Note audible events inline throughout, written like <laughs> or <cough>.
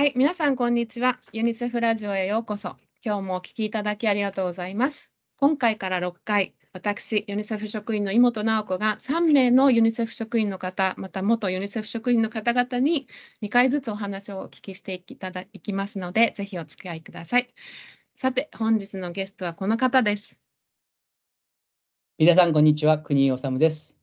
はい、皆さんこんにちは。ユニセフラジオへようこそ。今日もお聞きいただきありがとうございます。今回から6回、私、ユニセフ職員の井本直子が3名のユニセフ職員の方、また元ユニセフ職員の方々に2回ずつお話をお聞きしていただきますので、ぜひお付き合いください。さて、本日のゲストはこの方です。皆さん、こんにちは。国井治です。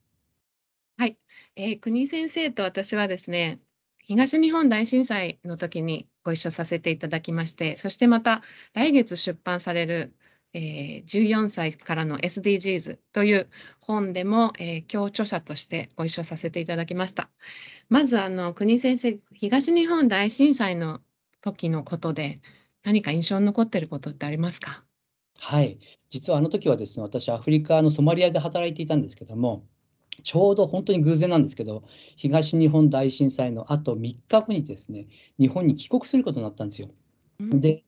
はい、えー、国井先生と私はですね、東日本大震災の時にご一緒させていただきまして、そしてまた来月出版される、えー、14歳からの SDGs という本でも、えー、共著者としてご一緒させていただきました。まずあの国先生、東日本大震災の時のことで何か印象に残ってることってありますか？はい、実はあの時はですね、私アフリカのソマリアで働いていたんですけども、ちょうど本当に偶然なんですけど、東日本大震災のあと3日後にですね、日本に帰国することになったんですよ。で、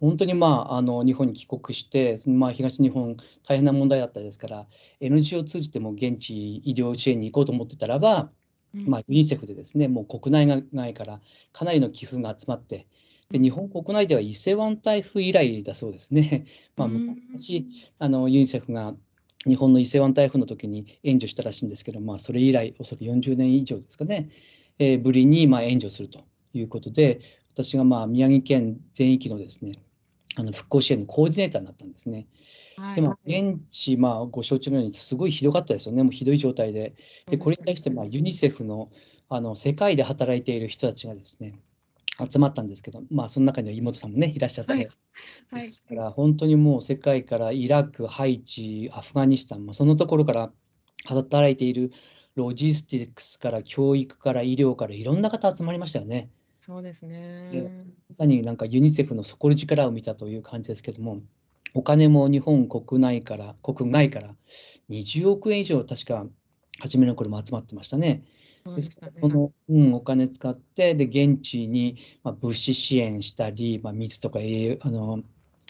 本当にまあ、あの日本に帰国して、まあ、東日本大変な問題だったですから、NGO を通じても現地医療支援に行こうと思ってたらば、まあ、ユニセフでですね、もう国内外からかなりの寄付が集まって、で日本国内では伊勢湾台風以来だそうですね。<laughs> まあ、昔あのユニセフが日本の伊勢湾台風の時に援助したらしいんですけど、まあ、それ以来、おそらく40年以上ですかね、えー、ぶりにまあ援助するということで、私がまあ宮城県全域のですね、あの復興支援のコーディネーターになったんですね。はい、でも現地、まあ、ご承知のようにすごいひどかったですよね、もうひどい状態で。で、これに対してまあユニセフのあの世界で働いている人たちがですね、集まったんですけど、まあ、その中には妹さんもね、いらっしゃって、はいはい、ですから本当にもう世界からイラク、ハイチ、アフガニスタン、まあ、そのところから働いているロジスティックスから教育から医療からいろんな方集まりましたよね。そうですね。まさになんかユニセフの底力を見たという感じですけども、お金も日本国内から、国外から20億円以上、確か初めの頃も集まってましたね。ですからその、うん、お金使ってで現地に、まあ、物資支援したり、まあ、水とか栄あの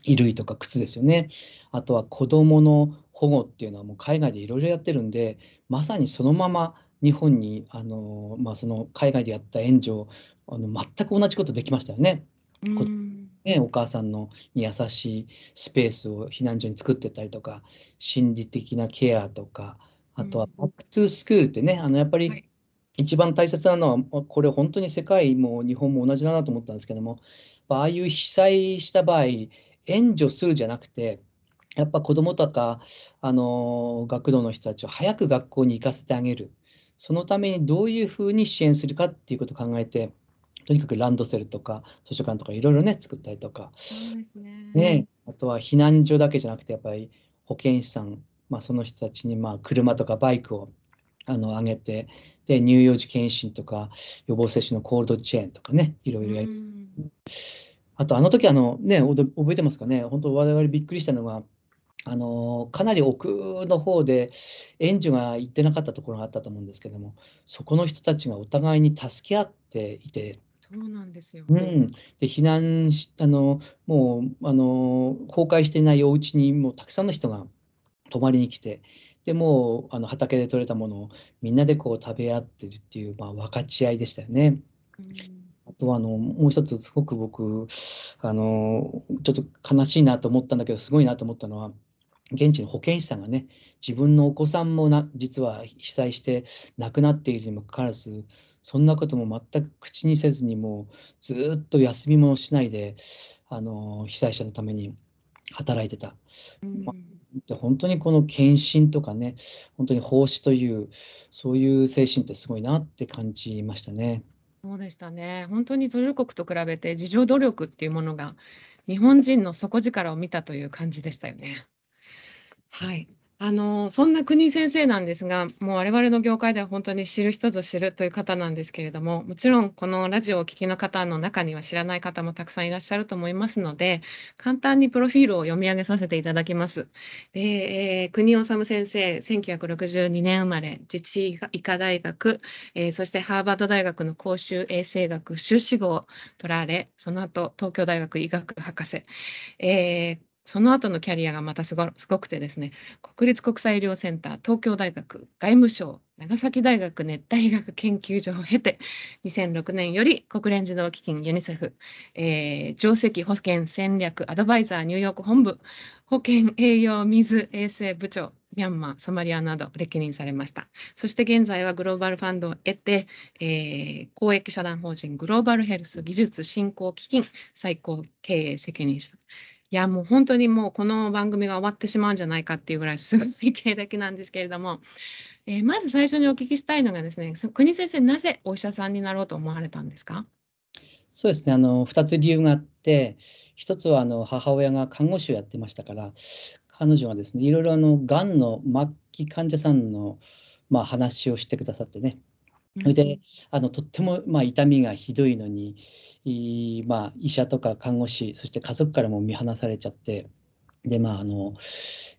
衣類とか靴ですよね。あとは子どもの保護っていうのはもう海外でいろいろやってるんでまさにそのまま日本にあの、まあ、その海外でやった援助あの全く同じことできましたよね。ね、お母さんのに優しいスペースを避難所に作ってたりとか心理的なケアとかあとは back to school ってねあのやっぱり一番大切なのは、これ本当に世界も日本も同じだなと思ったんですけども、ああいう被災した場合、援助するじゃなくて、やっぱ子どもとか、あの学童の人たちを早く学校に行かせてあげる。そのためにどういうふうに支援するかっていうことを考えて、とにかくランドセルとか図書館とかいろいろね、作ったりとか、ね、ね、あとは避難所だけじゃなくて、やっぱり保健師さん、まあ、その人たちにまあ車とかバイクをあの上げて、で、乳幼児検診とか、予防接種のコールドチェーンとかね、いろいろやる。あと、あの時あの、ね、覚えてますかね、本当、我々びっくりしたのが、あのかなり奥の方で援助が行ってなかったところがあったと思うんですけども、そこの人たちがお互いに助け合っていて、そうなんですよ。うん、で避難しあのもうあの崩壊していないお家にもうたくさんの人が泊まりに来て、でもうあの畑で採れたものをみんなでこう食べ合ってるっていう、まあ、分かち合いでしたよね。うん、あとはあのもう一つすごく僕あのちょっと悲しいなと思ったんだけどすごいなと思ったのは現地の保健師さんがね自分のお子さんもな実は被災して亡くなっているにもかかわらずそんなことも全く口にせずにもうずっと休みもしないであの被災者のために働いてた。うんまで本当にこの献身とかね、本当に奉仕という、そういう精神ってすごいなって感じましたね。そうでしたね。本当に途上国と比べて自助努力っていうものが日本人の底力を見たという感じでしたよね。はい。あの、そんな国先生なんですが、もう我々の業界では本当に知る人ぞ知るという方なんですけれども、もちろんこのラジオをお聞きの方の中には知らない方もたくさんいらっしゃると思いますので、簡単にプロフィールを読み上げさせていただきます。で、えー、国治先生、1962年生まれ、自治医科大学、えー、そしてハーバード大学の公衆衛生学修士号を取られ、その後、東京大学医学博士、えーその後のキャリアがまたすごすごくてですね、国立国際医療センター、東京大学、外務省、長崎大学熱帯医学研究所を経て、2006年より国連児童基金ユニセフ、えー、上席保健戦略アドバイザーニューヨーク本部、保健栄養水衛生部長、ミャンマー、ソマリアなど歴任されました。そして現在はグローバルファンドを得て、えー、公益社団法人グローバルヘルス技術振興基金最高経営責任者。いや、もう本当にもうこの番組が終わってしまうんじゃないかっていうぐらいすごい経歴なん。<laughs> ですけれども、えー、まず最初にお聞きしたいのがですね、国先生、なぜお医者さんになろうと思われたんですか？そうですね、あの2つ理由があって、1つはあの母親が看護師をやってましたから、彼女がですね、いろいろあのがんの末期患者さんの、まあ、話をしてくださってね、それで、あのとっても、まあ、痛みがひどいのに、いまあ、医者とか看護師、そして家族からも見放されちゃって、で、まあ、あの、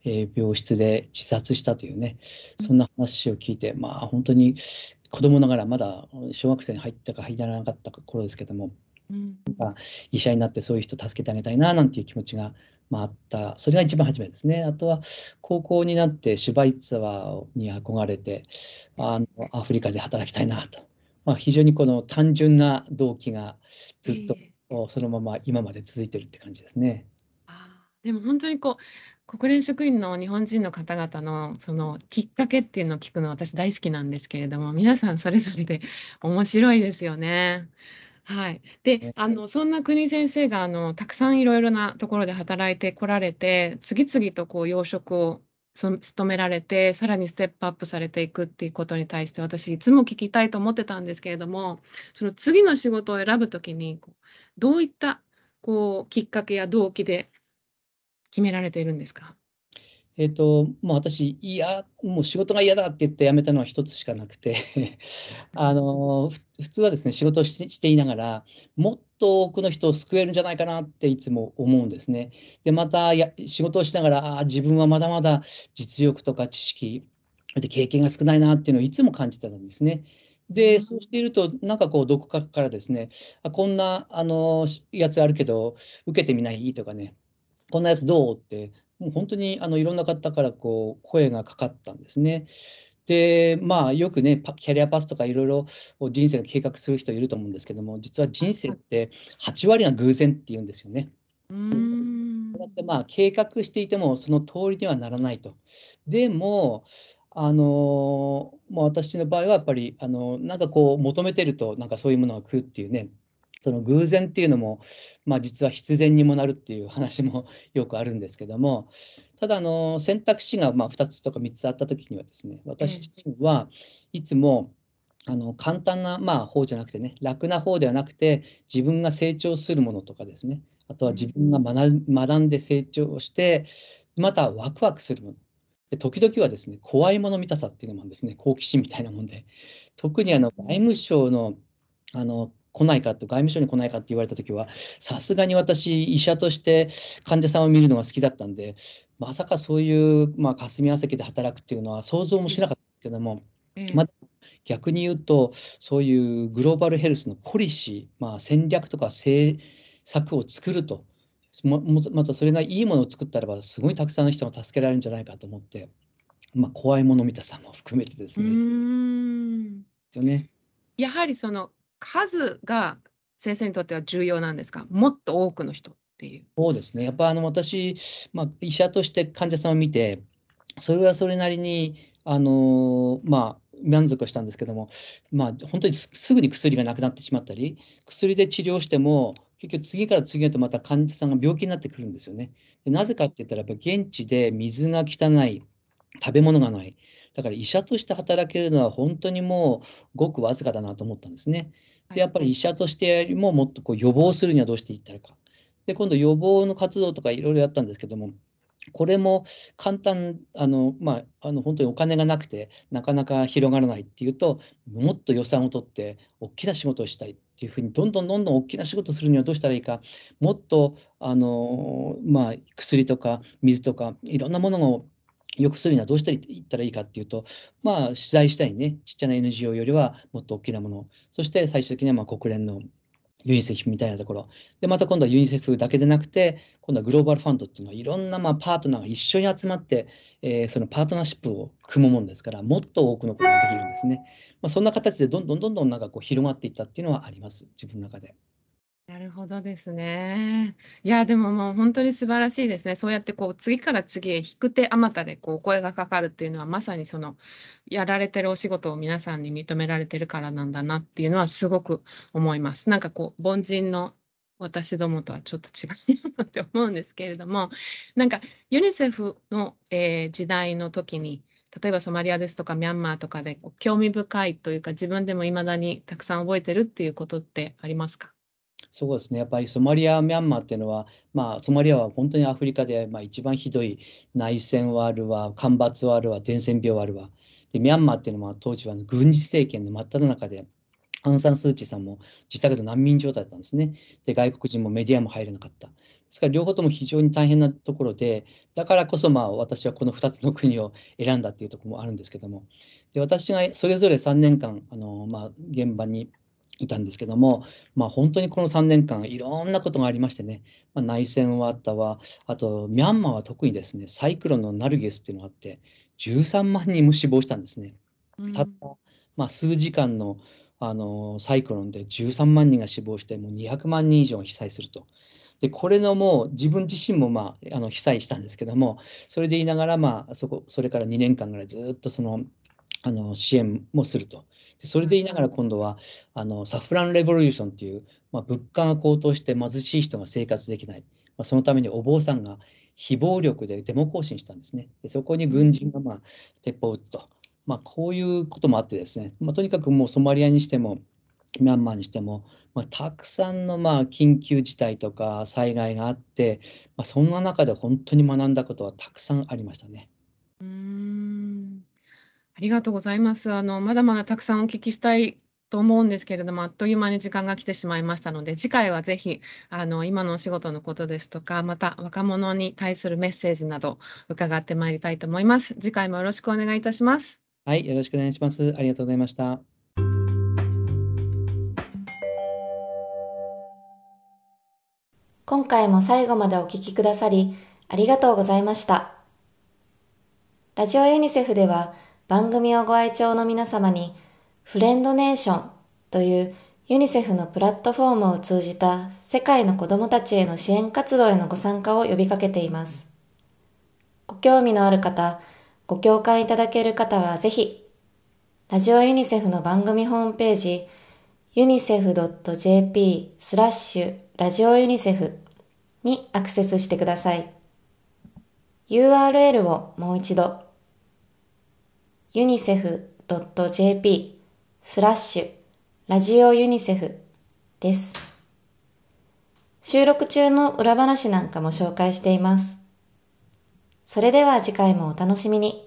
えー、病室で自殺したというね、そんな話を聞いて、まあ、本当に子供ながら、まだ小学生に入ったか入らなかった頃ですけども、うん、医者になってそういう人助けてあげたいななんていう気持ちが、まあ、あった、それが一番初めですね。あとは高校になって芝居ツアーに憧れて、あのアフリカで働きたいなと、まあ、非常にこの単純な動機がずっとそのまま今まで続いてるって感じですね。あでも本当にこう国連職員の日本人の方々のそのきっかけっていうのを聞くの私大好きなんですけれども皆さんそれぞれで面白いですよね。はい。で、あの、そんな国先生が、あの、たくさんいろいろなところで働いてこられて、次々とこう養殖を務められて、さらにステップアップされていくっていうことに対して、私いつも聞きたいと思ってたんですけれども、その次の仕事を選ぶときに、どういったこうきっかけや動機で決められているんですか？えっと、もう私、いや、もう仕事が嫌だって言って辞めたのは一つしかなくて <laughs> あの、普通はですね、仕事をししていながら、もっと多くの人を救えるんじゃないかなっていつも思うんですね。で、また、や仕事をしながら、ああ、自分はまだまだ実力とか知識、で経験が少ないなっていうのをいつも感じてたんですね。で、そうしていると、なんかこう、どこかからですね、あこんなあのやつあるけど、受けてみない？とかね、こんなやつどう？ってもう本当にあのいろんな方からこう声がかかったんですね。で、まあ、よくね、キャリアパスとかいろいろ人生を計画する人いると思うんですけども、実は人生って8割が偶然って言うんですよね。うんだってまあ計画していてもその通りにはならないと。でも、あのまあ、私の場合はやっぱりあのなんかこう求めてるとなんかそういうものが来るっていうねその偶然っていうのも、まあ、実は必然にもなるっていう話も <laughs> よくあるんですけども、ただあの選択肢がまあ2つとか3つあった時にはですね、私自身はいつもあの簡単なまあ方じゃなくてね、楽な方ではなくて、自分が成長するものとかですね、あとは自分が学んで成長して、またワクワクするもの。で時々はですね、怖いもの見たさっていうのもですね、好奇心みたいなもんで、特にあの外務省のあの来ないかと、外務省に来ないかって言われたときは、さすがに私、医者として患者さんを見るのが好きだったんで、まさかそういう、まあ、霞が関で働くっていうのは想像もしなかったんですけども、まあ、逆に言うと、そういうグローバルヘルスのポリシー、まあ、戦略とか政策を作ると、またそれがいいものを作ったらば、すごいたくさんの人が助けられるんじゃないかと思って、まあ、怖いもの見たさも含めてですね。うん。ですよね。やはりその数が先生にとっては重要なんですか？もっと多くの人っていう。そうですね。やっぱあの私、まあ、医者として患者さんを見て、それはそれなりにあの、まあ、満足したんですけども、まあ、本当にすぐに薬がなくなってしまったり、薬で治療しても、結局次から次へとまた患者さんが病気になってくるんですよね。でなぜかって言ったら、やっぱ現地で水が汚い、食べ物がない。だから医者として働けるのは本当にもうごくわずかだなと思ったんですね。で、やっぱり医者としてよりももっとこう予防するにはどうしていったらか。で、今度予防の活動とかいろいろやったんですけども、これも簡単、あの、まあ、あの、本当にお金がなくて、なかなか広がらないっていうと、もっと予算を取って、大きな仕事をしたいっていうふうに、どんどんどんどん大きな仕事をするにはどうしたらいいか、もっと、あの、まあ、薬とか水とか、いろんなものをよくするにはどうしていったらいいかっていうと、まあ、取材したいね、ちっちゃな NGO よりはもっと大きなもの、そして最終的にはま国連のユニセフみたいなところ。で、また今度はユニセフだけでなくて、今度はグローバルファンドっていうのは、いろんなまあパートナーが一緒に集まって、えーそのパートナーシップを組むもんですから、もっと多くのことができるんですね。まあ、そんな形でどんどんどんどんなんかこう広まっていったっていうのはあります、自分の中で。なるほどですね。いや、でももう本当に素晴らしいですね。そうやってこう次から次へ引く手あまたでこうお声がかかるっていうのは、まさにそのやられてるお仕事を皆さんに認められてるからなんだなっていうのはすごく思います。なんかこう凡人の私どもとはちょっと違うなって思うんですけれども、なんかユニセフの、えー時代の時に、例えばソマリアですとかミャンマーとかでこう興味深いというか、自分でも未だにたくさん覚えてるっていうことってありますか？そうですね、やっぱりソマリア、ミャンマーっていうのは、まあ、ソマリアは本当にアフリカで、まあ、一番ひどい内戦はあるわ、干ばつはあるわ、伝染病はあるわ。で、ミャンマーっていうのは当時は軍事政権の真っ只中で、アン・サン・スー・チーさんも自宅で難民状態だったんですね。で、外国人もメディアも入れなかった。ですから両方とも非常に大変なところで、だからこそまあ私はこの2つの国を選んだっていうところもあるんですけども、で私がそれぞれ3年間、あのまあ、現場にいたんですけども、まあ、本当にこの3年間、いろんなことがありましてね、まあ、内戦はあったわ、あとミャンマーは特にですね、サイクロンのナルゲスっていうのがあって、13万人も死亡したんですね。うんたった、まあ、数時間の、あのサイクロンで13万人が死亡して、もう200万人以上が被災すると。で、これのもう自分自身も、まあ、あの被災したんですけども、それで言いながら、まあ、そこそれから2年間ぐらいずっとそのあの支援もすると。でそれで言いながら今度はあのサフランレボリューションっていう、まあ、物価が高騰して貧しい人が生活できない、まあ、そのためにお坊さんが非暴力でデモ行進したんですね。でそこに軍人が、まあ、鉄砲を撃つと。まあ、こういうこともあってですね、まあ、とにかくもうソマリアにしても、ミャンマーにしても、まあ、たくさんのまあ緊急事態とか災害があって、まあ、そんな中で本当に学んだことはたくさんありましたね。ありがとうございます。あの、まだまだたくさんお聞きしたいと思うんですけれども、あっという間に時間が来てしまいましたので、次回はぜひ、あの、今のお仕事のことですとか、また若者に対するメッセージなど伺ってまいりたいと思います。次回もよろしくお願いいたします。はい、よろしくお願いします。ありがとうございました。今回も最後までお聞きくださり、ありがとうございました。ラジオユニセフでは番組をご愛聴の皆様に、フレンドネーションというユニセフのプラットフォームを通じた世界の子供たちへの支援活動へのご参加を呼びかけています。ご興味のある方、ご共感いただける方はぜひ、ラジオユニセフの番組ホームページ、unicef.jp スラッシュラジオユニセフにアクセスしてください。URL をもう一度 unicef.jp スラッシュラジオユニセフです。収録中の裏話なんかも紹介しています。それでは次回もお楽しみに。